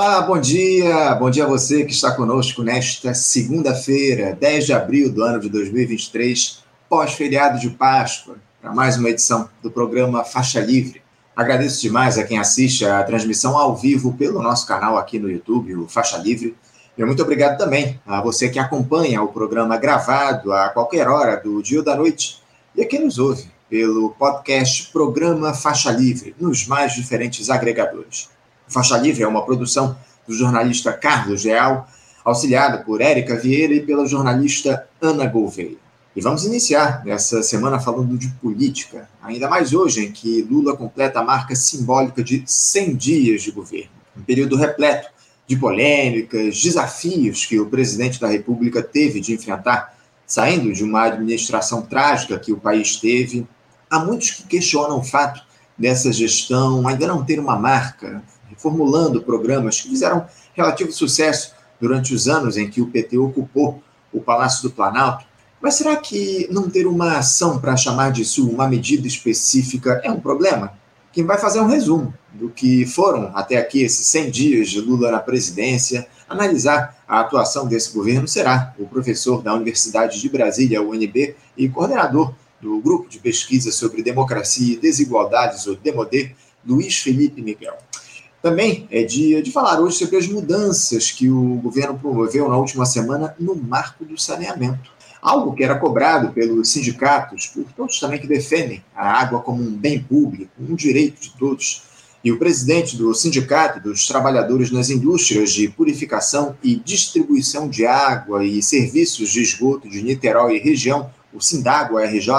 Olá, bom dia. Bom dia a você que está conosco nesta segunda-feira, 10 de abril do ano de 2023, pós-feriado de Páscoa, para mais uma edição do programa Faixa Livre. Agradeço demais a quem assiste a transmissão ao vivo pelo nosso canal aqui no YouTube, o Faixa Livre. E muito obrigado também a você que acompanha o programa gravado a qualquer hora do dia ou da noite e a quem nos ouve pelo podcast Programa Faixa Livre, nos mais diferentes agregadores. Faixa Livre é uma produção do jornalista Carlos Real, auxiliado por Érica Vieira e pela jornalista Ana Gouveia. E vamos iniciar nessa semana falando de política, ainda mais hoje em que Lula completa a marca simbólica de 100 dias de governo. Um período repleto de polêmicas, desafios que o presidente da República teve de enfrentar, saindo de uma administração trágica que o país teve. Há muitos que questionam o fato dessa gestão ainda não ter uma marca, formulando programas que fizeram relativo sucesso durante os anos em que o PT ocupou o Palácio do Planalto. Mas será que não ter uma ação para chamar disso uma medida específica é um problema? Quem vai fazer um resumo do que foram até aqui esses 100 dias de Lula na presidência, analisar a atuação desse governo será o professor da Universidade de Brasília, UNB, e coordenador do Grupo de Pesquisa sobre Democracia e Desigualdades, o DEMODE, Luiz Felipe Miguel. Também é dia de falar hoje sobre as mudanças que o governo promoveu na última semana no marco do saneamento. Algo que era cobrado pelos sindicatos, por todos também que defendem a água como um bem público, um direito de todos. E o presidente do Sindicato dos Trabalhadores nas Indústrias de Purificação e Distribuição de Água e Serviços de Esgoto de Niterói e Região, o Sindágua RJ,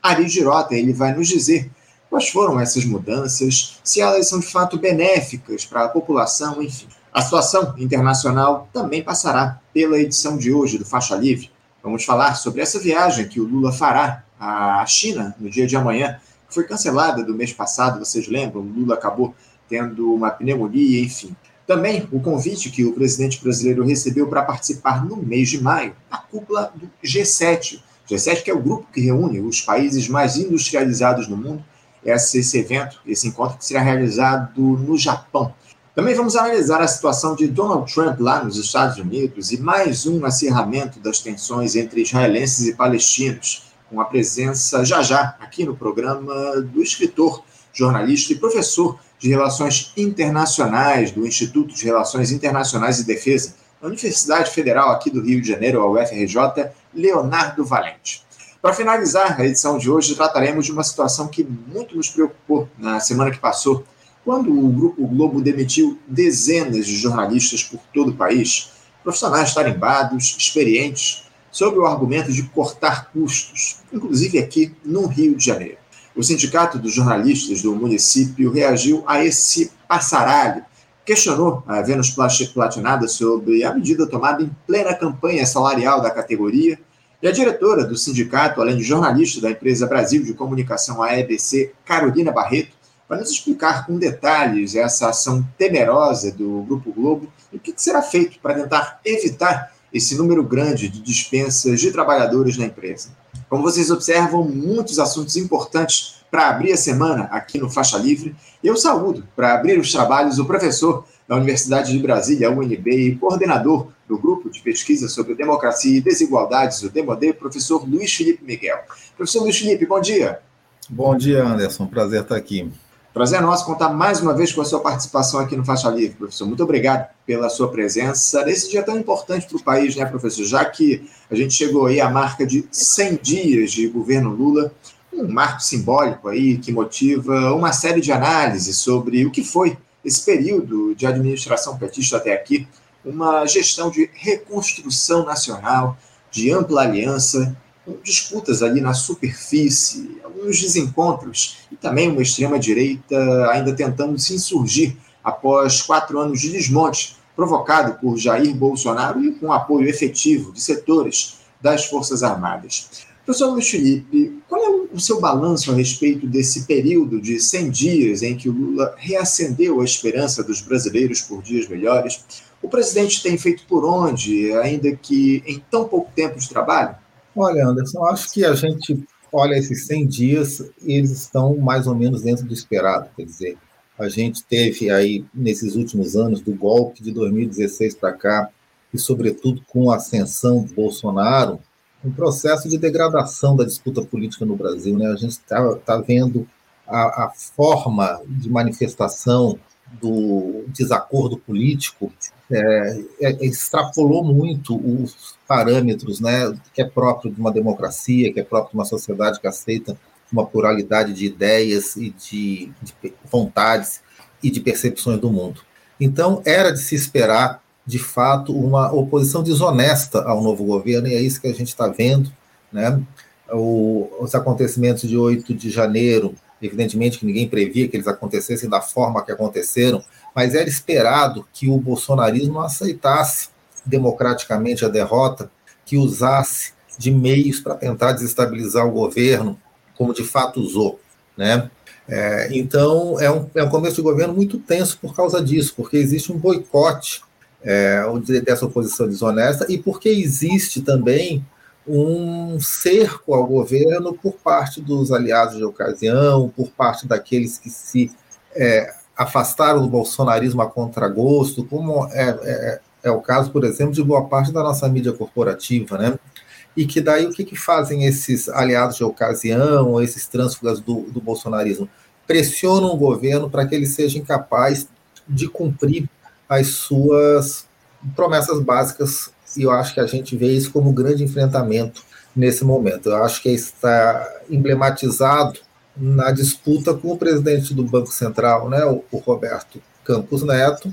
Ari Girota, ele vai nos dizer Quais foram essas mudanças? Se elas são de fato benéficas para a população, enfim. A situação internacional também passará pela edição de hoje do Faixa Livre. Vamos falar sobre essa viagem que o Lula fará à China no dia de amanhã, que foi cancelada do mês passado, vocês lembram? O Lula acabou tendo uma pneumonia, enfim. Também o convite que o presidente brasileiro recebeu para participar no mês de maio da cúpula do G7. G7 que é o grupo que reúne os países mais industrializados do mundo esse, evento, esse encontro que será realizado no Japão. Também vamos analisar a situação de Donald Trump lá nos Estados Unidos e mais um acirramento das tensões entre israelenses e palestinos, com a presença já já aqui no programa do escritor, jornalista e professor de Relações Internacionais do Instituto de Relações Internacionais e Defesa da Universidade Federal aqui do Rio de Janeiro, a UFRJ, Leonardo Valente. Para finalizar a edição de hoje, trataremos de uma situação que muito nos preocupou na semana que passou, quando o Grupo Globo demitiu dezenas de jornalistas por todo o país, profissionais tarimbados, experientes, sob o argumento de cortar custos, inclusive aqui no Rio de Janeiro. O Sindicato dos Jornalistas do município reagiu a esse passaralho, questionou a Vênus Platinada sobre a medida tomada em plena campanha salarial da categoria e a diretora do sindicato, além de jornalista da empresa Brasil de Comunicação, a EBC, Carolina Barreto, vai nos explicar com detalhes essa ação temerosa do Grupo Globo e o que será feito para tentar evitar esse número grande de dispensas de trabalhadores na empresa. Como vocês observam, muitos assuntos importantes para abrir a semana aqui no Faixa Livre. Eu saúdo, para abrir os trabalhos, o professor da Universidade de Brasília, UNB, e coordenador do Grupo de Pesquisa sobre Democracia e Desigualdades, o DEMODE, professor Luiz Felipe Miguel. Professor Luiz Felipe, bom dia. Bom dia, Anderson. Prazer estar aqui. Prazer é nosso contar mais uma vez com a sua participação aqui no Faixa Livre, professor. Muito obrigado pela sua presença nesse dia tão importante para o país, né, professor? Já que a gente chegou aí à marca de 100 dias de governo Lula, um marco simbólico aí que motiva uma série de análises sobre o que foi esse período de administração petista até aqui, uma gestão de reconstrução nacional, de ampla aliança, com disputas ali na superfície, alguns desencontros e também uma extrema-direita ainda tentando se insurgir após quatro anos de desmonte provocado por Jair Bolsonaro e com apoio efetivo de setores das Forças Armadas. Professor Luiz Felipe, qual é o seu balanço a respeito desse período de 100 dias em que o Lula reacendeu a esperança dos brasileiros por dias melhores? O presidente tem feito por onde, ainda que em tão pouco tempo de trabalho? Olha, Anderson, acho que a gente olha esses 100 dias eles estão mais ou menos dentro do esperado. Quer dizer, a gente teve aí, nesses últimos anos, do golpe de 2016 para cá, e sobretudo com a ascensão do Bolsonaro, um processo de degradação da disputa política no Brasil. Né? A gente está tá vendo a, a, forma de manifestação do desacordo político é, é, extrapolou muito os parâmetros né, que é próprio de uma democracia, que é próprio de uma sociedade que aceita uma pluralidade de ideias e de, de vontades e de percepções do mundo. Então, era de se esperar, de fato, uma oposição desonesta ao novo governo, e é isso que a gente está vendo. Né? O, os acontecimentos de 8 de janeiro, evidentemente que ninguém previa que eles acontecessem da forma que aconteceram, mas era esperado que o bolsonarismo aceitasse democraticamente a derrota, que usasse de meios para tentar desestabilizar o governo, como de fato usou. Né? É, então, é um, é um começo de governo muito tenso por causa disso, porque existe um boicote é, dessa oposição desonesta e porque existe também um cerco ao governo por parte dos aliados de ocasião, por parte daqueles que se é, afastaram do bolsonarismo a contragosto, como é, é, é, o caso, por exemplo, de boa parte da nossa mídia corporativa, né? e que daí o que, que fazem esses aliados de ocasião, esses trânsfugas do, do bolsonarismo? Pressionam o governo para que ele seja incapaz de cumprir as suas promessas básicas, e eu acho que a gente vê isso como um grande enfrentamento nesse momento. Eu acho que está emblematizado na disputa com o presidente do Banco Central, né, o, o Roberto Campos Neto,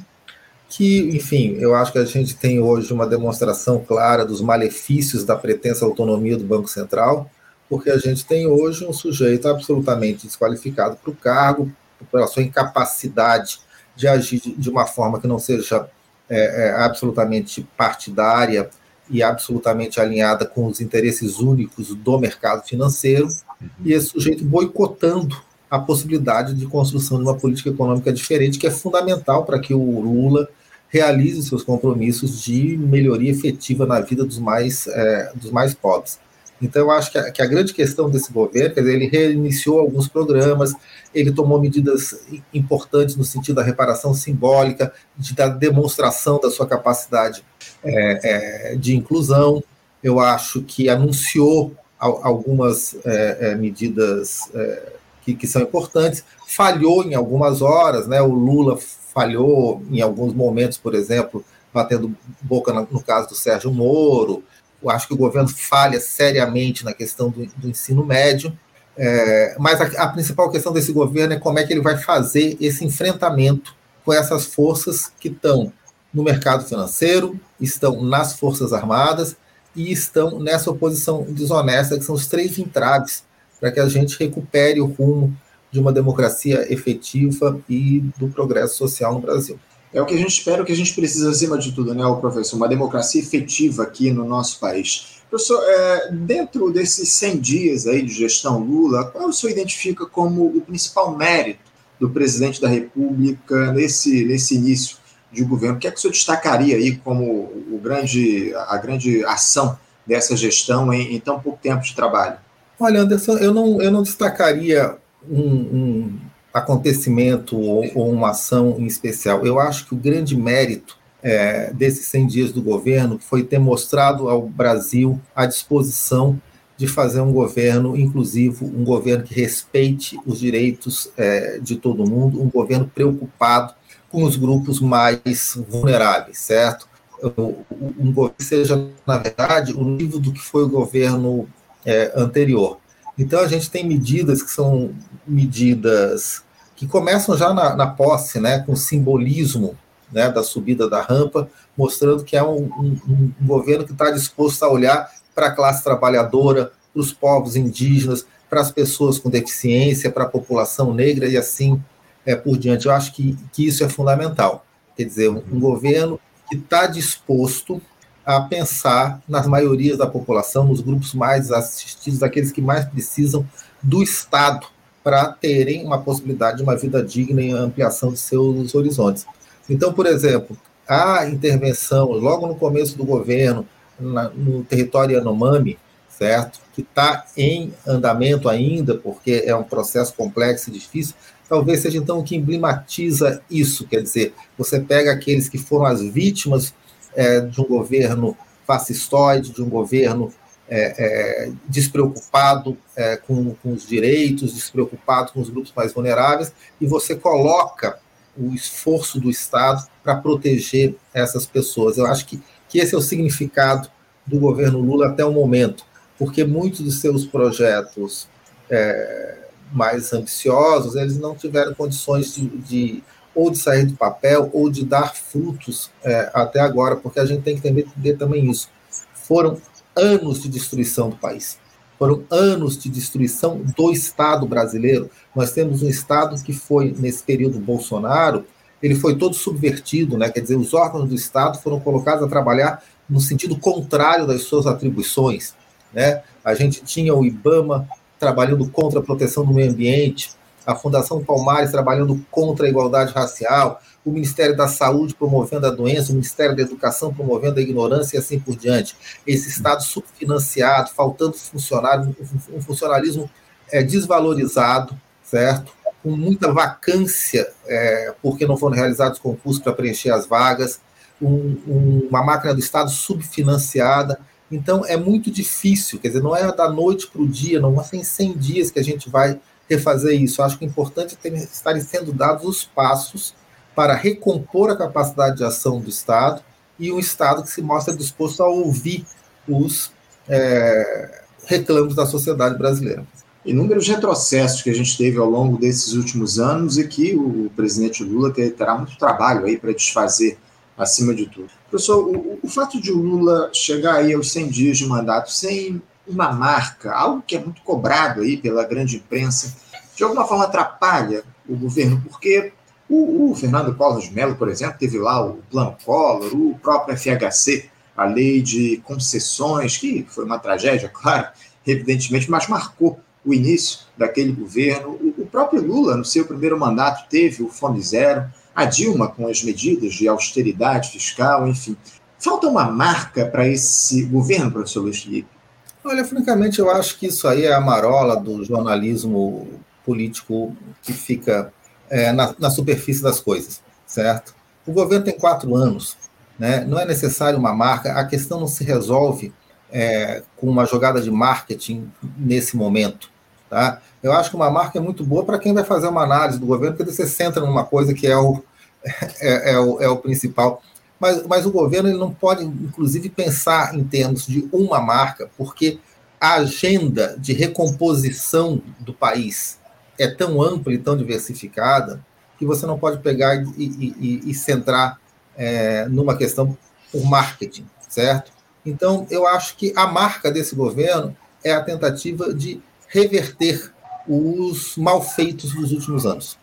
que, enfim, eu acho que a gente tem hoje uma demonstração clara dos malefícios da pretensa autonomia do Banco Central, porque a gente tem hoje um sujeito absolutamente desqualificado para o cargo, pela sua incapacidade de agir de uma forma que não seja é, é, absolutamente partidária e absolutamente alinhada com os interesses únicos do mercado financeiro, uhum. e esse sujeito boicotando a possibilidade de construção de uma política econômica diferente, que é fundamental para que o Lula realize seus compromissos de melhoria efetiva na vida dos mais, é, dos mais pobres. Então, eu acho que a, que a, grande questão desse governo, quer dizer, ele reiniciou alguns programas, ele tomou medidas importantes no sentido da reparação simbólica, de, da demonstração da sua capacidade é, é, de inclusão. Eu acho que anunciou algumas é, é, medidas é, que, que, são importantes, falhou em algumas horas, né? O Lula falhou em alguns momentos, por exemplo, batendo boca no caso do Sérgio Moro. Eu acho que o governo falha seriamente na questão do, do ensino médio. É, mas a, a, principal questão desse governo é como é que ele vai fazer esse enfrentamento com essas forças que estão no mercado financeiro, estão nas Forças Armadas e estão nessa oposição desonesta, que são os três entraves para que a gente recupere o rumo de uma democracia efetiva e do progresso social no Brasil. É o que a gente espera, o que a gente precisa, acima de tudo, né, professor? Uma democracia efetiva aqui no nosso país. Professor, é, dentro desses 100 dias aí de gestão Lula, qual o senhor identifica como o principal mérito do presidente da República nesse, nesse início de governo? O que é que o senhor destacaria aí como o grande, a grande ação dessa gestão em, em tão pouco tempo de trabalho? Olha, Anderson, eu não, eu não destacaria um, um acontecimento ou, ou, uma ação em especial. Eu acho que o grande mérito é, desses 100 dias do governo foi ter mostrado ao Brasil a disposição de fazer um governo inclusivo, um governo que respeite os direitos é, de todo mundo, um governo preocupado com os grupos mais vulneráveis, certo? Um governo que seja, na verdade, o nível do que foi o governo é, anterior. Então, a gente tem medidas que são medidas que começam já na, na posse, né, com simbolismo né, da subida da rampa, mostrando que é um, um, um governo que está disposto a olhar para a classe trabalhadora, para os povos indígenas, para as pessoas com deficiência, para a população negra e assim é, por diante. Eu acho que, que isso é fundamental. Quer dizer, um, um governo que está disposto a pensar nas maiorias da população, nos grupos mais assistidos, aqueles que mais precisam do Estado para terem uma possibilidade de uma vida digna e ampliação de seus horizontes. Então, por exemplo, a intervenção logo no começo do governo na, no território Yanomami, certo, que está em andamento ainda, porque é um processo complexo e difícil, talvez seja então o que emblematiza isso, quer dizer, você pega aqueles que foram as vítimas é, de um governo fascistoide, de um governo é, é, despreocupado é, com, com, os direitos, despreocupado com os grupos mais vulneráveis, e você coloca o esforço do Estado para proteger essas pessoas. Eu acho que, que esse é o significado do governo Lula até o momento, porque muitos de seus projetos é, mais ambiciosos, eles não tiveram condições de, de, ou de sair do papel ou de dar frutos é, até agora, porque a gente tem que entender também isso. Foram anos de destruição do país. Foram anos de destruição do Estado brasileiro. Nós temos um Estado que foi, nesse período Bolsonaro, ele foi todo subvertido, né? quer dizer, os órgãos do Estado foram colocados a trabalhar no sentido contrário das suas atribuições. Né? A gente tinha o IBAMA trabalhando contra a proteção do meio ambiente, a Fundação Palmares trabalhando contra a igualdade racial, o Ministério da Saúde promovendo a doença, o Ministério da Educação promovendo a ignorância e assim por diante. Esse Estado subfinanciado, faltando funcionário, um funcionalismo é, desvalorizado, certo? Com muita vacância, é, porque não foram realizados concursos para preencher as vagas, um, um, uma máquina do Estado subfinanciada. Então, é muito difícil, quer dizer, não é da noite para o dia, não é em 100 dias que a gente vai refazer isso. Acho que é importante ter, estarem sendo dados os passos para recompor a capacidade de ação do Estado e um Estado que se mostra disposto a ouvir os é, reclamos da sociedade brasileira. Inúmeros retrocessos que a gente teve ao longo desses últimos anos e que o presidente Lula terá muito trabalho aí para desfazer acima de tudo. Professor, o, o, fato de o Lula chegar aí aos 100 dias de mandato sem uma marca, algo que é muito cobrado aí pela grande imprensa, de alguma forma atrapalha o governo, porque o, o Fernando Collor de Mello, por exemplo, teve lá o Plano Collor, o próprio FHC, a lei de concessões, que foi uma tragédia, claro, evidentemente, mas marcou o início daquele governo. O, o próprio Lula, no seu primeiro mandato, teve o Fome Zero, a Dilma com as medidas de austeridade fiscal, enfim. Falta uma marca para esse governo, professor Luiz Felipe? Olha, francamente, eu acho que isso aí é a marola do jornalismo político que fica é, na, na, superfície das coisas, certo? O governo tem quatro anos, né? não é necessário uma marca, a questão não se resolve é, com uma jogada de marketing nesse momento. Tá? Eu acho que uma marca é muito boa para quem vai fazer uma análise do governo, porque você centra numa coisa que é o, é, é o, é o principal. Mas, mas o governo ele não pode, inclusive, pensar em termos de uma marca, porque a agenda de recomposição do país é tão ampla e tão diversificada que você não pode pegar e, e, e centrar é, numa questão por marketing, certo? Então, eu acho que a marca desse governo é a tentativa de reverter os malfeitos dos últimos anos.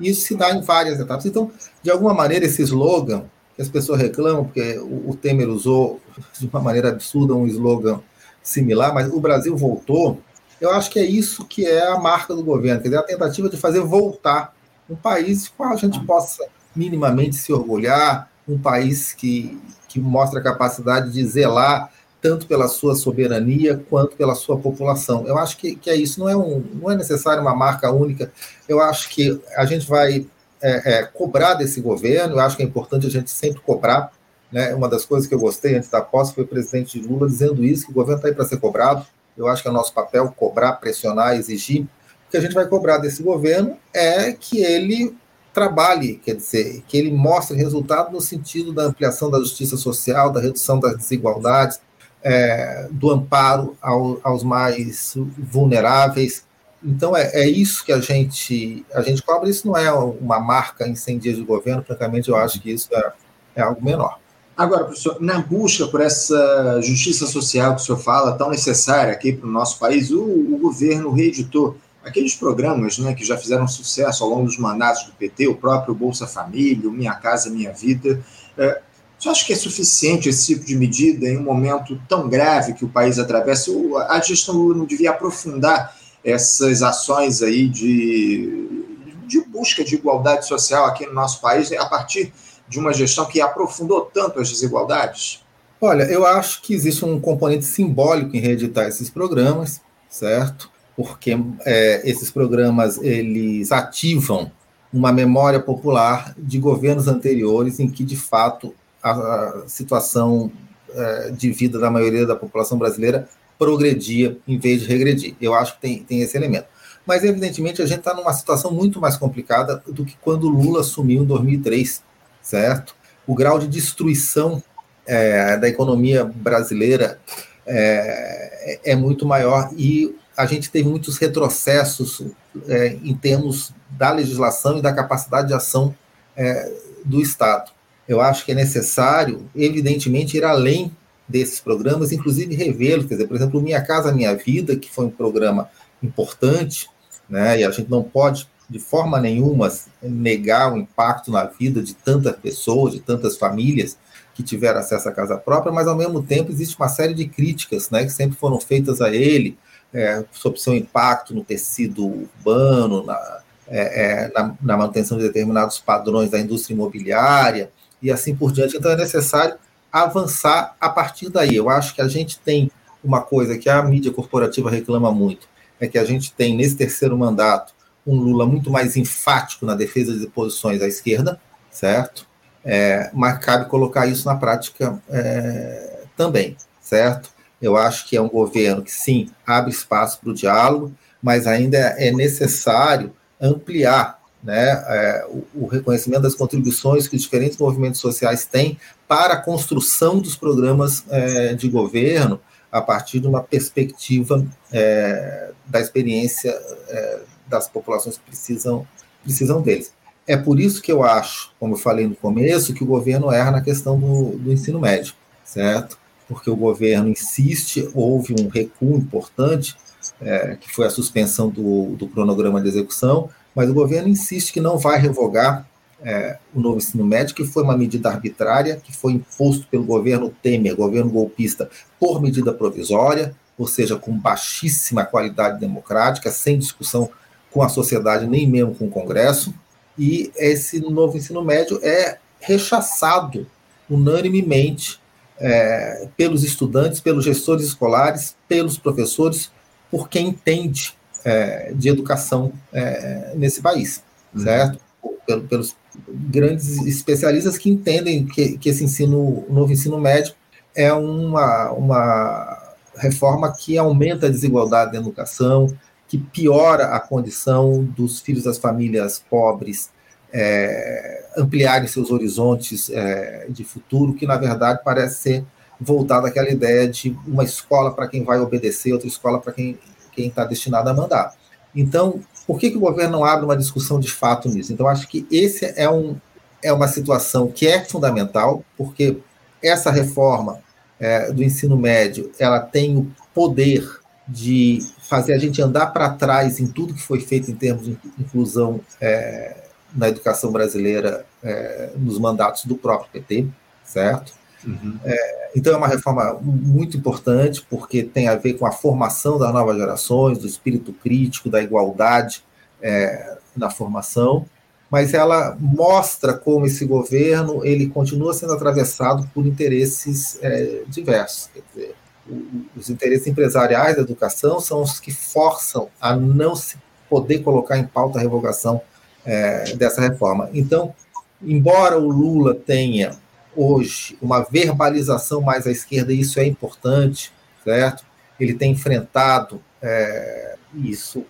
Isso se dá em várias etapas. Então, de alguma maneira, esse slogan, que as pessoas reclamam, porque o Temer usou de uma maneira absurda um slogan similar, mas o Brasil voltou, eu acho que é isso que é a marca do governo, quer dizer, a tentativa de fazer voltar um país com a gente possa minimamente se orgulhar, um país que, que mostra a capacidade de zelar tanto pela sua soberania quanto pela sua população. Eu acho que, que é isso, não é, um, não é necessário uma marca única. Eu acho que a gente vai é, é, cobrar desse governo, eu acho que é importante a gente sempre cobrar. Né? Uma das coisas que eu gostei antes da posse foi o presidente Lula dizendo isso, que o governo está aí para ser cobrado, eu acho que é nosso papel cobrar, pressionar, exigir. O que a gente vai cobrar desse governo é que ele trabalhe, quer dizer, que ele mostre resultado no sentido da ampliação da justiça social, da redução das desigualdades, é, do amparo ao, aos mais vulneráveis. Então é, é, isso que a gente a gente cobra. Isso não é uma marca em 100 dias de governo. Francamente, eu acho que isso é, é algo menor. Agora, professor, na busca por essa justiça social que o senhor fala, tão necessária aqui para o nosso país, o, o, governo reeditou aqueles programas né, que já fizeram sucesso ao longo dos mandatos do PT, o próprio Bolsa Família, o Minha Casa Minha Vida. É, você acha que é suficiente esse tipo de medida em um momento tão grave que o país atravessa? A gestão não devia aprofundar essas ações aí de, de busca de igualdade social aqui no nosso país a partir de uma gestão que aprofundou tanto as desigualdades? Olha, eu acho que existe um componente simbólico em reeditar esses programas, certo? porque é, esses programas eles ativam uma memória popular de governos anteriores em que, de fato, a, a situação é, de vida da maioria da população brasileira progredia em vez de regredir. Eu acho que tem, tem esse elemento. Mas, evidentemente, a gente está numa situação muito mais complicada do que quando Lula assumiu em 2003, certo? O grau de destruição é, da economia brasileira é, é, muito maior e a gente teve muitos retrocessos é, em termos da legislação e da capacidade de ação é, do Estado. Eu acho que é necessário, evidentemente, ir além desses programas, inclusive revê-los. Quer dizer, por exemplo, Minha Casa Minha Vida, que foi um programa importante, né, e a gente não pode, de forma nenhuma, negar o impacto na vida de tantas pessoas, de tantas famílias que tiveram acesso à casa própria, mas, ao mesmo tempo, existe uma série de críticas né, que sempre foram feitas a ele, é, sobre seu impacto no tecido urbano, na, é, é, na, na, manutenção de determinados padrões da indústria imobiliária e assim por diante. Então é necessário avançar a partir daí. Eu acho que a gente tem uma coisa que a mídia corporativa reclama muito, é que a gente tem nesse terceiro mandato um Lula muito mais enfático na defesa de posições à esquerda, certo? É, mas cabe colocar isso na prática é, também, certo? Eu acho que é um governo que, sim, abre espaço para o diálogo, mas ainda é necessário ampliar né, é, o, o, reconhecimento das contribuições que os diferentes movimentos sociais têm para a construção dos programas é, de governo a partir de uma perspectiva é, da experiência é, das populações que precisam, precisam deles. É por isso que eu acho, como eu falei no começo, que o governo erra na questão do, do ensino médio, certo? porque o governo insiste, houve um recuo importante, é, que foi a suspensão do, do, cronograma de execução, mas o governo insiste que não vai revogar é, o novo ensino médio, que foi uma medida arbitrária, que foi imposto pelo governo Temer, governo golpista, por medida provisória, ou seja, com baixíssima qualidade democrática, sem discussão com a sociedade, nem mesmo com o Congresso, e esse novo ensino médio é rechaçado unanimemente é, pelos estudantes, pelos gestores escolares, pelos professores, por quem entende é, de educação é, nesse país, uhum. certo? Pelo, pelos grandes especialistas que entendem que, que esse ensino, novo ensino médio é uma, uma reforma que aumenta a desigualdade na educação, que piora a condição dos filhos das famílias pobres, é, ampliarem seus horizontes é, de futuro, que na verdade parece ser voltado àquela ideia de uma escola para quem vai obedecer, outra escola para quem está destinado a mandar. Então, por que, que o governo não abre uma discussão de fato nisso? Então, acho que esse é, um, é uma situação que é fundamental, porque essa reforma é, do ensino médio ela tem o poder de fazer a gente andar para trás em tudo que foi feito em termos de inclusão é, na educação brasileira é, nos mandatos do próprio PT, certo? Uhum. É, então é uma reforma muito importante porque tem a ver com a formação das novas gerações, do espírito crítico, da igualdade é, na formação, mas ela mostra como esse governo ele continua sendo atravessado por interesses é, diversos. Quer dizer, os interesses empresariais da educação são os que forçam a não se poder colocar em pauta a revogação é, dessa reforma. Então, embora o Lula tenha hoje uma verbalização mais à esquerda, e isso é importante, certo? Ele tem enfrentado é, isso,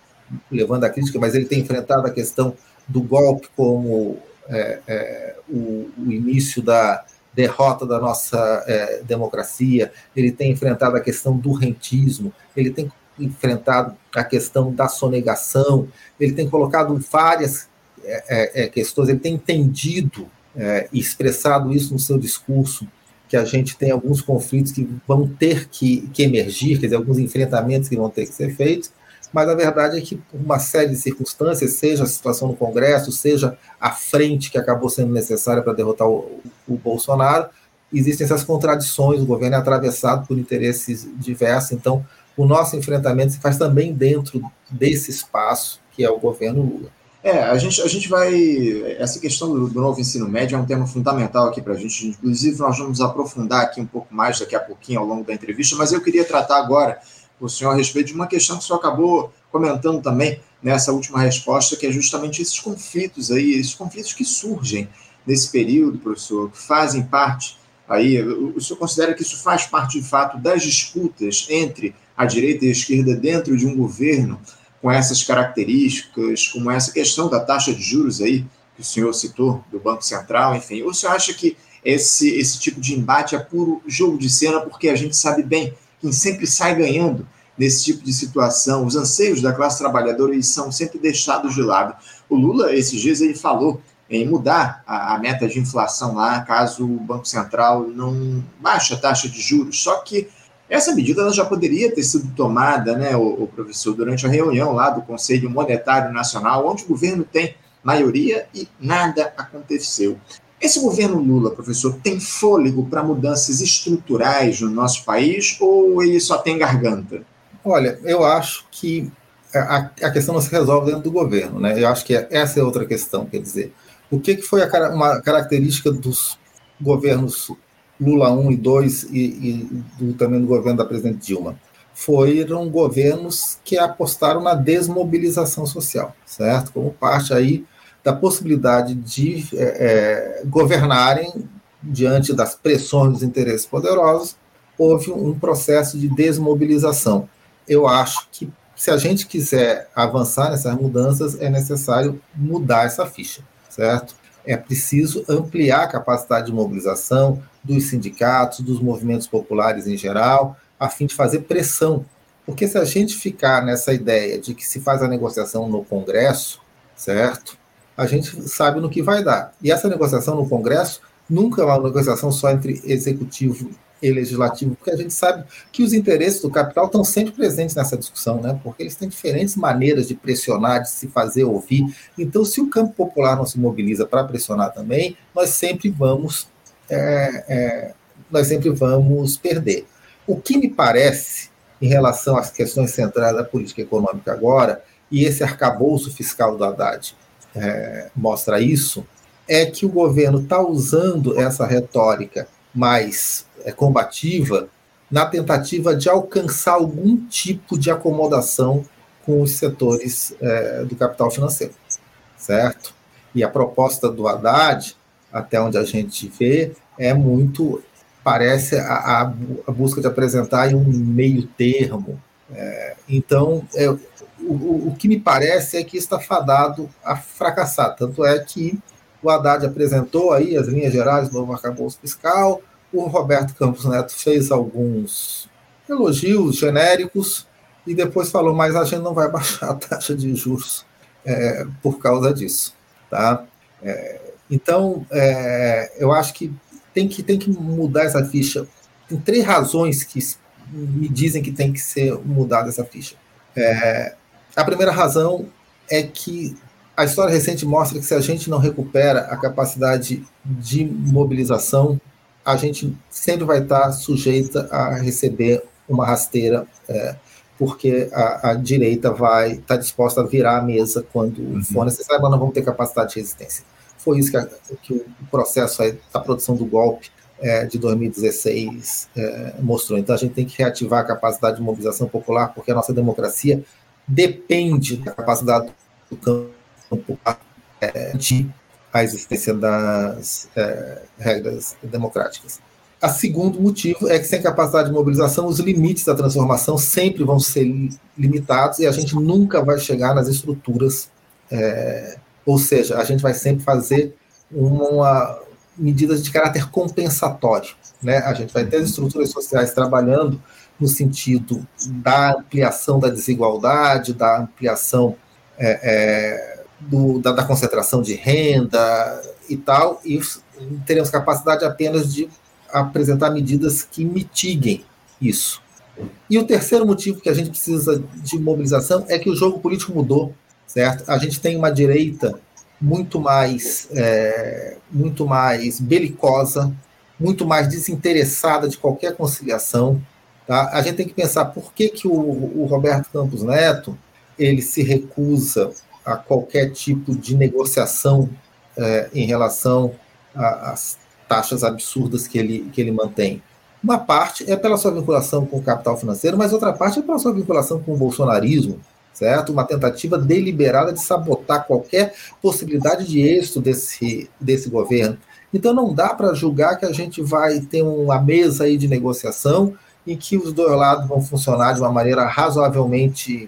levando a crítica, mas ele tem enfrentado a questão do golpe como é, é, o, o, início da derrota da nossa é, democracia, ele tem enfrentado a questão do rentismo, ele tem enfrentado a questão da sonegação, ele tem colocado várias é, é, questões, ele tem entendido é, expressado isso no seu discurso, que a gente tem alguns conflitos que vão ter que, que emergir, quer dizer, alguns enfrentamentos que vão ter que ser feitos, mas a verdade é que, por uma série de circunstâncias, seja a situação no Congresso, seja a frente que acabou sendo necessária para derrotar o, o Bolsonaro, existem essas contradições, o governo é atravessado por interesses diversos, então o nosso enfrentamento se faz também dentro desse espaço que é o governo Lula. É, a gente, a gente vai. Essa questão do, do novo ensino médio é um tema fundamental aqui para a gente. Inclusive, nós vamos aprofundar aqui um pouco mais daqui a pouquinho ao longo da entrevista, mas eu queria tratar agora, o senhor a respeito de uma questão que o senhor acabou comentando também nessa última resposta, que é justamente esses conflitos aí, esses conflitos que surgem nesse período, professor, que fazem parte aí, o senhor considera que isso faz parte de fato das disputas entre a direita e a esquerda dentro de um governo com essas características, como essa questão da taxa de juros aí, que o senhor citou, do Banco Central, enfim, ou o senhor acha que esse, esse tipo de embate é puro jogo de cena, porque a gente sabe bem quem sempre sai ganhando nesse tipo de situação, os anseios da classe trabalhadora eles são sempre deixados de lado. O Lula, esses dias, ele falou em mudar a, a, meta de inflação lá, caso o Banco Central não baixe a taxa de juros. Só que essa medida já poderia ter sido tomada, né, o, o, professor, durante a reunião lá do Conselho Monetário Nacional, onde o governo tem maioria e nada aconteceu. Esse governo Lula, professor, tem fôlego para mudanças estruturais no nosso país ou ele só tem garganta? Olha, eu acho que a, a questão não se resolve dentro do governo, né? Eu acho que essa é outra questão, quer dizer, o que, que foi a, uma característica dos governos Lula 1 e 2 e, e do, também do governo da presidente Dilma? Foram governos que apostaram na desmobilização social, certo? Como parte aí da possibilidade de é, é, governarem diante das pressões dos interesses poderosos, houve um processo de desmobilização. Eu acho que se a gente quiser avançar nessas mudanças, é necessário mudar essa ficha, certo? É preciso ampliar a capacidade de mobilização dos sindicatos, dos movimentos populares em geral, a fim de fazer pressão. Porque se a gente ficar nessa ideia de que se faz a negociação no Congresso, certo? a gente sabe no que vai dar. E essa negociação no Congresso nunca é uma negociação só entre executivo e legislativo, porque a gente sabe que os interesses do capital estão sempre presentes nessa discussão, né? porque eles têm diferentes maneiras de pressionar, de se fazer ouvir. Então, se o campo popular não se mobiliza para pressionar também, nós sempre vamos é, é, nós sempre vamos perder. O que me parece, em relação às questões centrais da política econômica agora, e esse arcabouço fiscal do Haddad, é, mostra isso, é que o governo está usando essa retórica mais é, combativa na tentativa de alcançar algum tipo de acomodação com os setores é, do capital financeiro, certo? E a proposta do Haddad, até onde a gente vê, é muito parece a, a, busca de apresentar um meio termo. É, então, é, o, o que me parece é que está fadado a fracassar. Tanto é que o Haddad apresentou aí as linhas gerais do novo arcabouço fiscal, o Roberto Campos Neto fez alguns elogios genéricos e depois falou, mas a gente não vai baixar a taxa de juros é, por causa disso. Tá? É, então, é, eu acho que tem, que tem que mudar essa ficha. Tem três razões que me dizem que tem que ser mudada essa ficha. É, a primeira razão é que a história recente mostra que se a gente não recupera a capacidade de mobilização, a gente sempre vai estar sujeita a receber uma rasteira, é, porque a, a, direita vai estar disposta a virar a mesa quando uhum. for necessário, mas não vamos ter capacidade de resistência. Foi isso que, a, que o processo da produção do golpe é, de 2016 é, mostrou. Então a gente tem que reativar a capacidade de mobilização popular, porque a nossa democracia depende da capacidade do campo é, a existência das é, regras democráticas. O segundo motivo é que sem capacidade de mobilização, os limites da transformação sempre vão ser limitados e a gente nunca vai chegar nas estruturas, é, ou seja, a gente vai sempre fazer uma medidas de caráter compensatório, né? A gente vai ter as estruturas sociais trabalhando no sentido da ampliação da desigualdade, da ampliação é, é, do, da, da, concentração de renda e tal, e teremos capacidade apenas de apresentar medidas que mitiguem isso. E o terceiro motivo que a gente precisa de mobilização é que o jogo político mudou, certo? A gente tem uma direita muito mais, é, muito mais belicosa, muito mais desinteressada de qualquer conciliação, Tá? A gente tem que pensar por que, que o, o Roberto Campos Neto ele se recusa a qualquer tipo de negociação é, em relação às taxas absurdas que ele, que ele mantém. Uma parte é pela sua vinculação com o capital financeiro, mas outra parte é pela sua vinculação com o bolsonarismo, certo? Uma tentativa deliberada de sabotar qualquer possibilidade de êxito desse, desse governo. Então não dá para julgar que a gente vai ter uma mesa aí de negociação em que os dois lados vão funcionar de uma maneira razoavelmente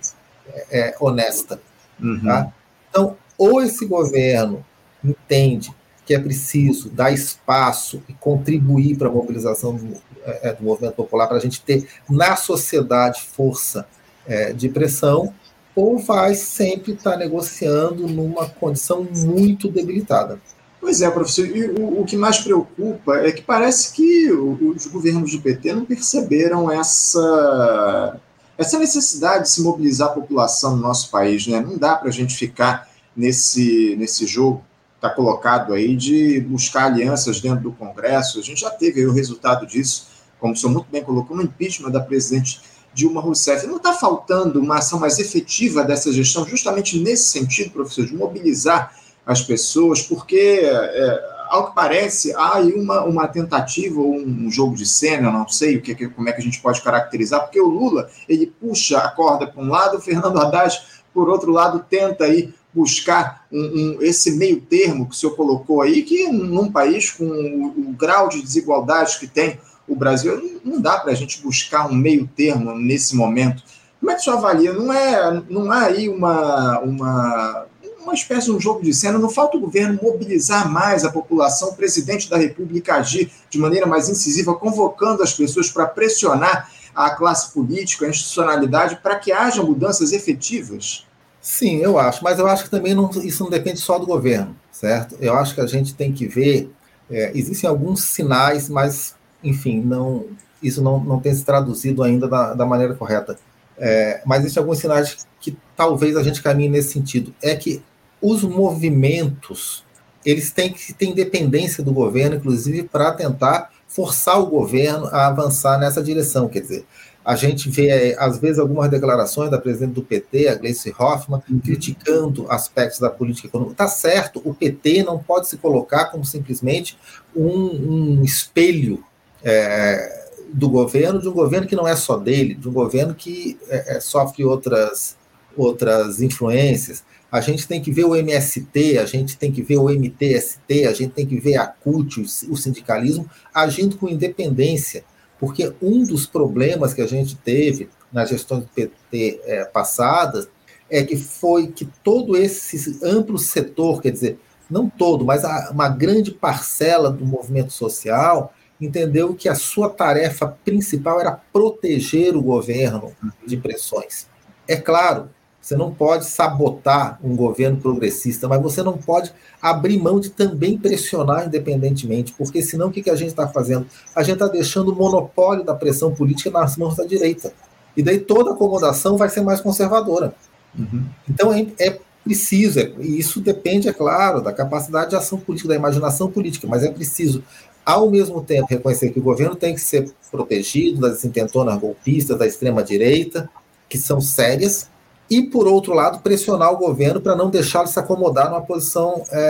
é, é honesta. Uhum. Tá? Então, ou esse governo entende que é preciso dar espaço e contribuir para a mobilização do, é, do movimento popular, para a gente ter na sociedade força é, de pressão, ou vai sempre estar tá negociando numa condição muito debilitada. Pois é, professor, e o, o, que mais preocupa é que parece que os governos do PT não perceberam essa, essa necessidade de se mobilizar a população no nosso país. Né? Não dá para a gente ficar nesse, nesse jogo está colocado aí de buscar alianças dentro do Congresso. A gente já teve o resultado disso, como o senhor muito bem colocou, no impeachment da presidente Dilma Rousseff. Não está faltando uma ação mais efetiva dessa gestão, justamente nesse sentido, professor, de mobilizar as pessoas, porque, é, ao que parece, há aí uma, uma tentativa ou um jogo de cena, não sei o que, como é que a gente pode caracterizar, porque o Lula ele puxa a corda para um lado, o Fernando Haddad, por outro lado, tenta aí buscar um, um, esse meio termo que o senhor colocou aí, que num país com o, o grau de desigualdade que tem o Brasil, não dá para a gente buscar um meio termo nesse momento. Como é que o senhor avalia? Não é, não há aí uma, uma, uma espécie de um jogo de cena, não falta o governo mobilizar mais a população, o presidente da República agir de maneira mais incisiva, convocando as pessoas para pressionar a classe política, a institucionalidade, para que haja mudanças efetivas? Sim, eu acho, mas eu acho que também não, isso não depende só do governo, certo? Eu acho que a gente tem que ver, é, existem alguns sinais, mas, enfim, não, isso não, não tem se traduzido ainda da, da maneira correta. É, mas existem alguns sinais que talvez a gente caminhe nesse sentido. É que os movimentos, eles têm que ter independência do governo, inclusive para tentar forçar o governo a avançar nessa direção. Quer dizer, a gente vê, é, às vezes, algumas declarações da presidente do PT, a Gleice Hoffmann, uhum. criticando aspectos da política econômica. Está certo, o PT não pode se colocar como simplesmente um, um espelho é, do governo, de um governo que não é só dele, de um governo que é sofre outras, outras influências. A gente tem que ver o MST, a gente tem que ver o MTST, a gente tem que ver a CUT, o sindicalismo, agindo com independência porque um dos problemas que a gente teve nas gestões do PT é, passadas é que foi que todo esse amplo setor, quer dizer, não todo, mas uma grande parcela do movimento social entendeu que a sua tarefa principal era proteger o governo de pressões. É claro, você não pode sabotar um governo progressista, mas você não pode abrir mão de também pressionar independentemente, porque senão o que, que a gente está fazendo? A gente está deixando o monopólio da pressão política nas mãos da direita. E daí toda acomodação vai ser mais conservadora. Uhum. Então é, é preciso, é, e isso depende, é claro, da capacidade de ação política, da imaginação política, mas é preciso, ao mesmo tempo, reconhecer que o governo tem que ser protegido das intentonas golpistas da extrema-direita, que são sérias, e, por outro lado, pressionar o governo para não deixá-lo se acomodar numa posição é,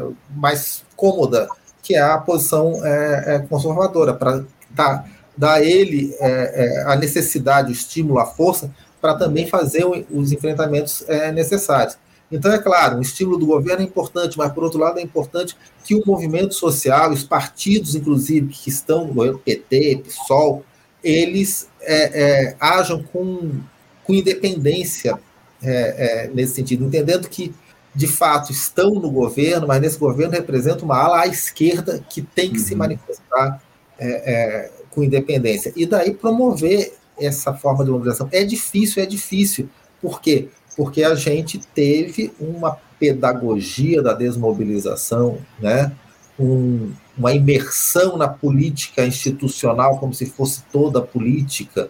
é, mais cômoda, que é a posição é, é conservadora, para dar, dar a ele é, é, a necessidade, o estímulo, a força, para também fazer os enfrentamentos necessários. Então, é claro, o estímulo do governo é importante, mas, por outro lado, é importante que o movimento social, os partidos, inclusive, que estão no PT, PSOL, eles ajam com com independência é, é, nesse sentido, entendendo que, de fato, estão no governo, mas nesse governo representa uma ala à esquerda que tem que uhum. se manifestar é, é, com independência. E daí promover essa forma de mobilização. É difícil, é difícil. Por quê? Porque a gente teve uma pedagogia da desmobilização, né? Um, uma imersão na política institucional, como se fosse toda a política,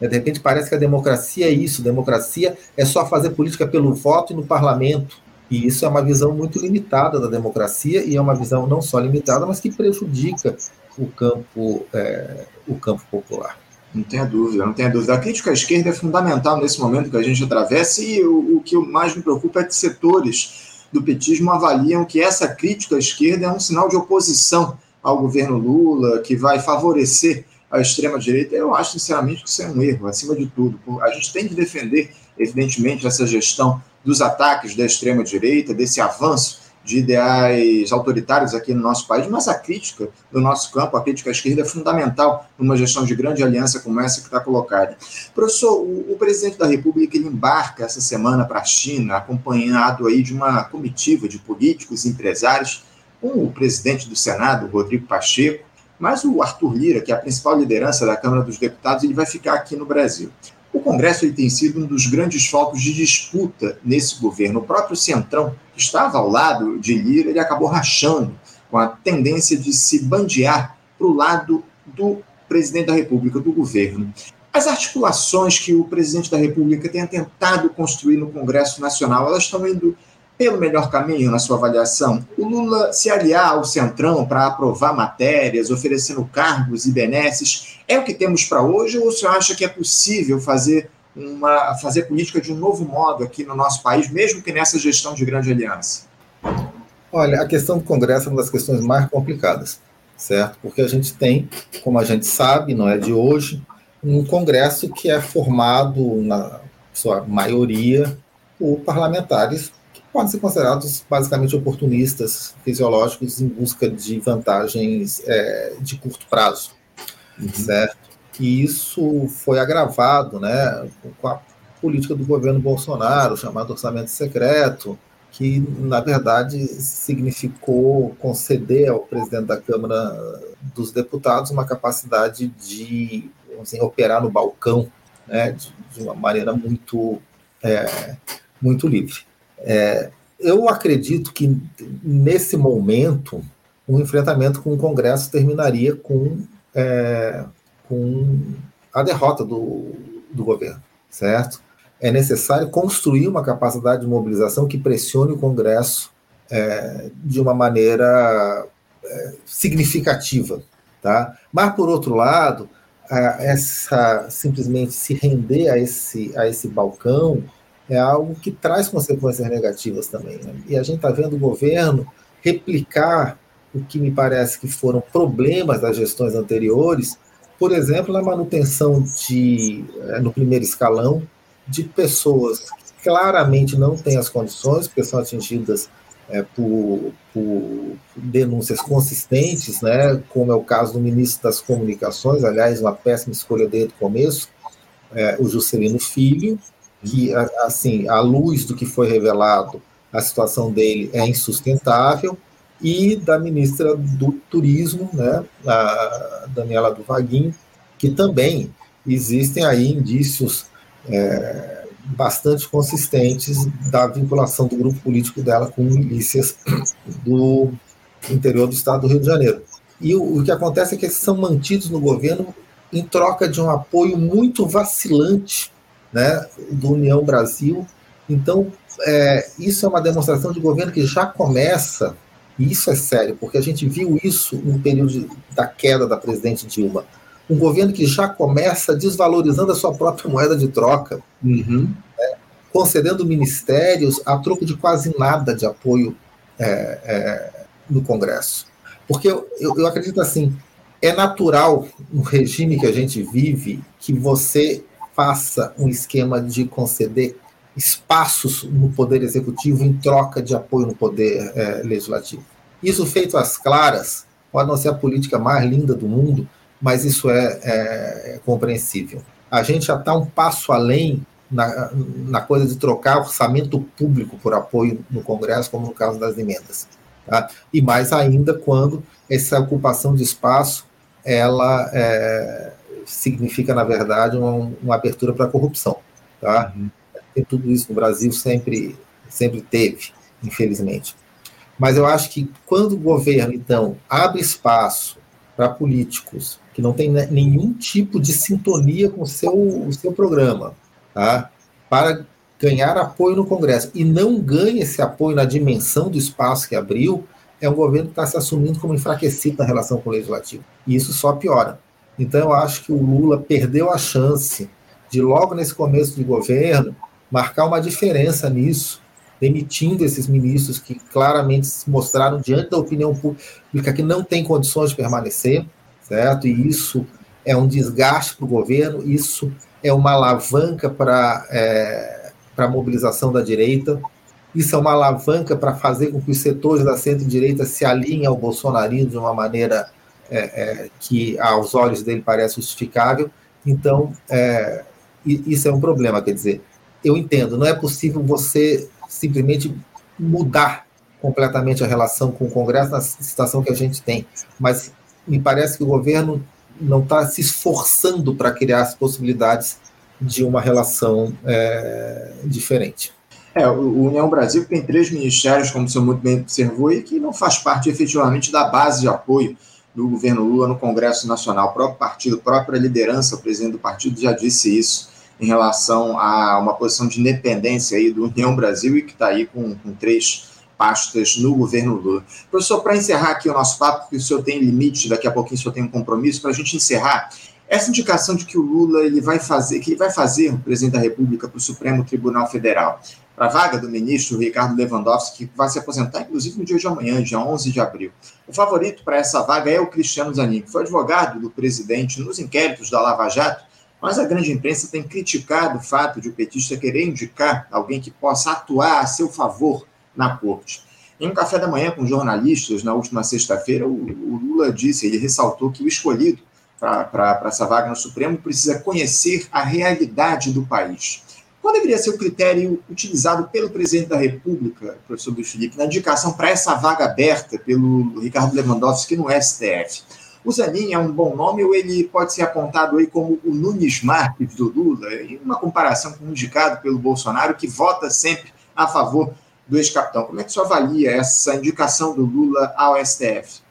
de repente parece que a democracia é isso, democracia é só fazer política pelo voto e no parlamento. E isso é uma visão muito limitada da democracia e é uma visão não só limitada, mas que prejudica o campo, é, o campo popular. Não tenha dúvida, não tenha dúvida. A crítica à esquerda é fundamental nesse momento que a gente atravessa e o, o que mais me preocupa é que setores do petismo avaliam que essa crítica à esquerda é um sinal de oposição ao governo Lula, que vai favorecer à extrema-direita, eu acho, sinceramente, que isso é um erro, acima de tudo. A gente tem que defender, evidentemente, essa gestão dos ataques da extrema-direita, desse avanço de ideais autoritários aqui no nosso país, mas a crítica do nosso campo, a crítica à esquerda é fundamental numa gestão de grande aliança como essa que está colocada. Professor, o, o, presidente da República ele embarca essa semana para a China, acompanhado aí de uma comitiva de políticos e empresários, com o presidente do Senado, Rodrigo Pacheco, mas o Arthur Lira, que é a principal liderança da Câmara dos Deputados, ele vai ficar aqui no Brasil. O Congresso tem sido um dos grandes focos de disputa nesse governo. O próprio Centrão, que estava ao lado de Lira, ele acabou rachando com a tendência de se bandear para o lado do presidente da República, do governo. As articulações que o presidente da República tem tentado construir no Congresso Nacional, elas estão indo pelo melhor caminho na sua avaliação? O Lula se aliar ao Centrão para aprovar matérias, oferecendo cargos e benesses, é o que temos para hoje ou você acha que é possível fazer uma fazer política de um novo modo aqui no nosso país, mesmo que nessa gestão de grande aliança? Olha, a questão do Congresso é uma das questões mais complicadas, certo? Porque a gente tem, como a gente sabe, não é de hoje, um Congresso que é formado, na sua maioria, por parlamentares podem ser considerados basicamente oportunistas fisiológicos em busca de vantagens é, de curto prazo, uhum. certo? E isso foi agravado, né, com a política do governo Bolsonaro, chamado orçamento secreto, que na verdade significou conceder ao presidente da Câmara dos Deputados uma capacidade de assim, operar no balcão, né, de, de uma maneira muito é, muito livre. É, eu acredito que nesse momento o um enfrentamento com o Congresso terminaria com, é, com a derrota do, do governo, certo? É necessário construir uma capacidade de mobilização que pressione o Congresso é, de uma maneira é, significativa, tá? Mas por outro lado, essa simplesmente se render a esse a esse balcão é algo que traz consequências negativas também. Né? E a gente está vendo o governo replicar o que me parece que foram problemas das gestões anteriores, por exemplo, na manutenção de, eh, no primeiro escalão, de pessoas que claramente não têm as condições, porque são atingidas é, por, por, denúncias consistentes, né, como é o caso do ministro das Comunicações, aliás, uma péssima escolha desde o começo, é, o Juscelino Filho, que, assim, à luz do que foi revelado, a situação dele é insustentável, e da ministra do Turismo, né, a Daniela do Vaguinho, que também existem aí indícios é, bastante consistentes da vinculação do grupo político dela com milícias do interior do estado do Rio de Janeiro. E o, o que acontece é que eles são mantidos no governo em troca de um apoio muito vacilante né, do União Brasil. Então, é, isso é uma demonstração de governo que já começa, e isso é sério, porque a gente viu isso no período de, da queda da presidente Dilma. Um governo que já começa desvalorizando a sua própria moeda de troca, uhum. né, concedendo ministérios a troco de quase nada de apoio é, é, no Congresso. Porque eu, eu, eu acredito assim, é natural no regime que a gente vive que você faça um esquema de conceder espaços no poder executivo em troca de apoio no poder é, legislativo. Isso feito às claras, pode não ser a política mais linda do mundo, mas isso é, é compreensível. A gente já está um passo além na, na, coisa de trocar orçamento público por apoio no Congresso, como no caso das emendas. Tá? E mais ainda quando essa ocupação de espaço ela é, significa, na verdade, uma, uma abertura para a corrupção. Tá? Uhum. E tudo isso no Brasil sempre, sempre teve, infelizmente. Mas eu acho que quando o governo, então, abre espaço para políticos que não têm nenhum tipo de sintonia com o seu, o seu programa, tá? para ganhar apoio no Congresso, e não ganha esse apoio na dimensão do espaço que abriu, é um governo que está se assumindo como enfraquecido na relação com o Legislativo. E isso só piora. Então, eu acho que o Lula perdeu a chance de, logo nesse começo de governo, marcar uma diferença nisso, demitindo esses ministros que claramente se mostraram diante da opinião pública que não tem condições de permanecer, certo? E isso é um desgaste para o governo, isso é uma alavanca para é, a mobilização da direita, isso é uma alavanca para fazer com que os setores da centro-direita se alinhem ao bolsonarismo de uma maneira é, é, que aos olhos dele parece justificável. Então, é, isso é um problema, quer dizer, eu entendo, não é possível você simplesmente mudar completamente a relação com o Congresso na situação que a gente tem, mas me parece que o governo não está se esforçando para criar as possibilidades de uma relação é, diferente. É, o União Brasil tem três ministérios, como o senhor muito bem observou, e que não faz parte efetivamente da base de apoio do governo Lula no Congresso Nacional. O próprio partido, a própria liderança, o presidente do partido já disse isso em relação a uma posição de independência aí do União Brasil e que está aí com, com três pastas no governo Lula. Professor, para encerrar aqui o nosso papo, porque o senhor tem limite, daqui a pouquinho o senhor tem um compromisso, para a gente encerrar, essa indicação de que o Lula ele vai fazer, que ele vai fazer o presidente da República para o Supremo Tribunal Federal, para a vaga do ministro Ricardo Lewandowski, que vai se aposentar, inclusive, no dia de amanhã, dia 11 de abril. O favorito para essa vaga é o Cristiano Zanin, que foi advogado do presidente nos inquéritos da Lava Jato, mas a grande imprensa tem criticado o fato de o petista querer indicar alguém que possa atuar a seu favor na corte. Em um café da manhã com jornalistas, na última sexta-feira, o, o, Lula disse, ele ressaltou que o escolhido para essa vaga no Supremo precisa conhecer a realidade do país. Qual deveria ser o critério utilizado pelo presidente da República, professor Luiz Felipe, na indicação para essa vaga aberta pelo Ricardo Lewandowski no STF? O Zanin é um bom nome ou ele pode ser apontado aí como o Nunes Marques do Lula, em uma comparação com o indicado pelo Bolsonaro, que vota sempre a favor do ex-capitão. Como é que você avalia essa indicação do Lula ao STF?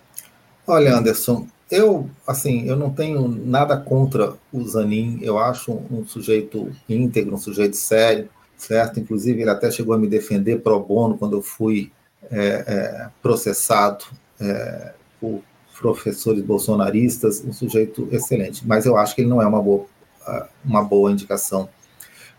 Olha, Anderson, eu assim, eu não tenho nada contra o Zanin. Eu acho um, sujeito íntegro, um sujeito sério, certo? Inclusive, ele até chegou a me defender pro bono quando eu fui é, é, processado é, por professores bolsonaristas, um sujeito excelente. Mas eu acho que ele não é uma boa, uma boa indicação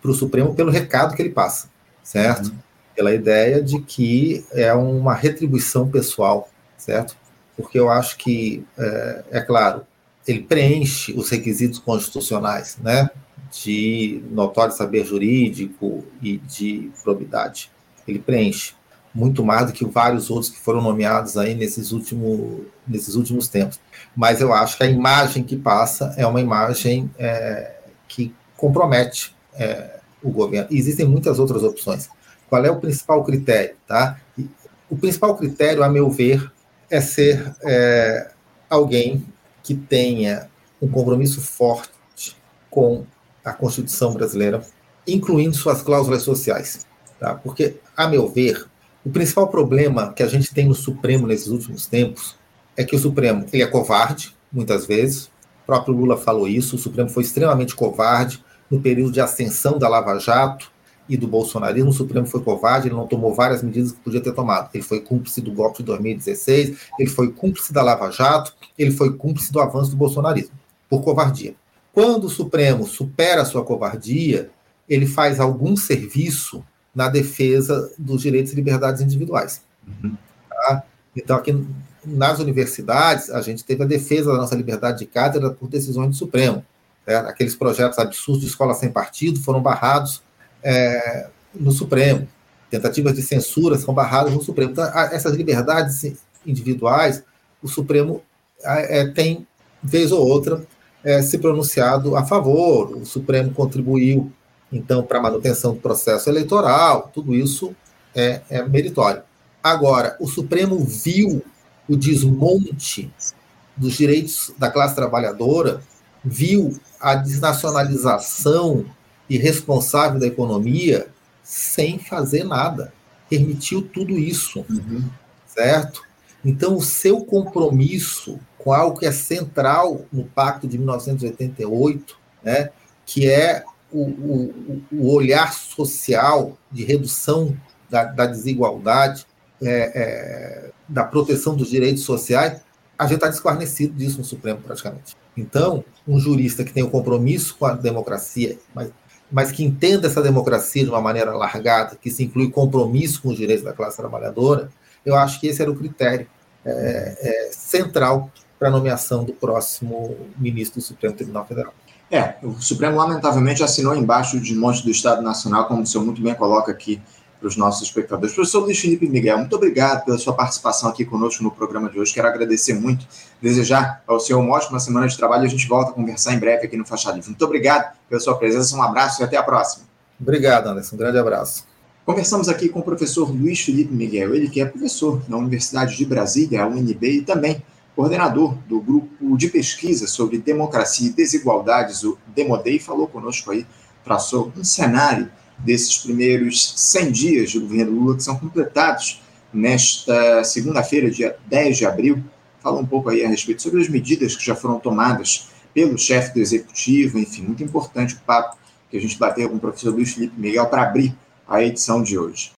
para o Supremo pelo recado que ele passa, certo? Uhum pela ideia de que é uma retribuição pessoal, certo? Porque eu acho que, é, é claro, ele preenche os requisitos constitucionais, né? De notório saber jurídico e de probidade. Ele preenche muito mais do que vários outros que foram nomeados aí nesses, último, nesses últimos tempos. Mas eu acho que a imagem que passa é uma imagem é, que compromete é, o governo. E existem muitas outras opções. Qual é o principal critério? Tá? O principal critério, a meu ver, é ser é, alguém que tenha um compromisso forte com a Constituição brasileira, incluindo suas cláusulas sociais. Tá? Porque, a meu ver, o principal problema que a gente tem no Supremo nesses últimos tempos é que o Supremo ele é covarde, muitas vezes. O próprio Lula falou isso. O Supremo foi extremamente covarde no período de ascensão da Lava Jato e do bolsonarismo, o Supremo foi covarde, ele não tomou várias medidas que podia ter tomado. Ele foi cúmplice do golpe de 2016, ele foi cúmplice da Lava Jato, ele foi cúmplice do avanço do bolsonarismo, por covardia. Quando o Supremo supera a sua covardia, ele faz algum serviço na defesa dos direitos e liberdades individuais. Uhum. Tá? Então, aqui nas universidades, a gente teve a defesa da nossa liberdade de cátedra por decisões do Supremo. Né? Aqueles projetos absurdos de escola sem partido foram barrados é, no Supremo. Tentativas de censura são barradas no Supremo. Então, essas liberdades individuais, o Supremo é, tem, vez ou outra, é, se pronunciado a favor. O Supremo contribuiu, então, para a manutenção do processo eleitoral. Tudo isso é, é meritório. Agora, o Supremo viu o desmonte dos direitos da classe trabalhadora, viu a desnacionalização irresponsável da economia sem fazer nada. Permitiu tudo isso, uhum. certo? Então, o seu compromisso com algo que é central no Pacto de 1988, né, que é o, o, o olhar social de redução da, da desigualdade, é, é, da proteção dos direitos sociais, a gente está desguarnecido disso no Supremo, praticamente. Então, um jurista que tem o um compromisso com a democracia, mas mas que entenda essa democracia de uma maneira largada, que se inclui compromisso com os direitos da classe trabalhadora, eu acho que esse era o critério é, é, central para a nomeação do próximo ministro do Supremo Tribunal Federal. É, o Supremo lamentavelmente assinou embaixo de monte do Estado Nacional, como o senhor muito bem coloca aqui para os nossos espectadores. Professor Luiz Felipe Miguel, muito obrigado pela sua participação aqui conosco no programa de hoje. Quero agradecer muito, desejar ao senhor uma ótima semana de trabalho e a gente volta a conversar em breve aqui no Faixa Livre. Muito obrigado pela sua presença, um abraço e até a próxima. Obrigado, Anderson. Um grande abraço. Conversamos aqui com o professor Luiz Felipe Miguel, ele que é professor na Universidade de Brasília, a UNB, e também coordenador do grupo de pesquisa sobre democracia e desigualdades, o Demodei, falou conosco aí, traçou um cenário desses primeiros 100 dias do governo Lula, que são completados nesta segunda-feira, dia 10 de abril. Falou um pouco aí a respeito sobre as medidas que já foram tomadas pelo chefe do executivo, enfim, muito importante o papo que a gente bateu com o professor Luiz Felipe Miguel para abrir a edição de hoje.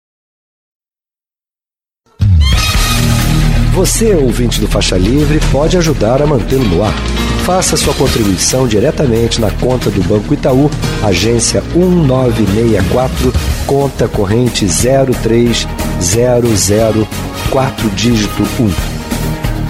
Você, ouvinte do Faixa Livre, pode ajudar a mantê-lo no ar. Faça sua contribuição diretamente na conta do Banco Itaú, agência 1964, conta corrente 03004 dígito 1.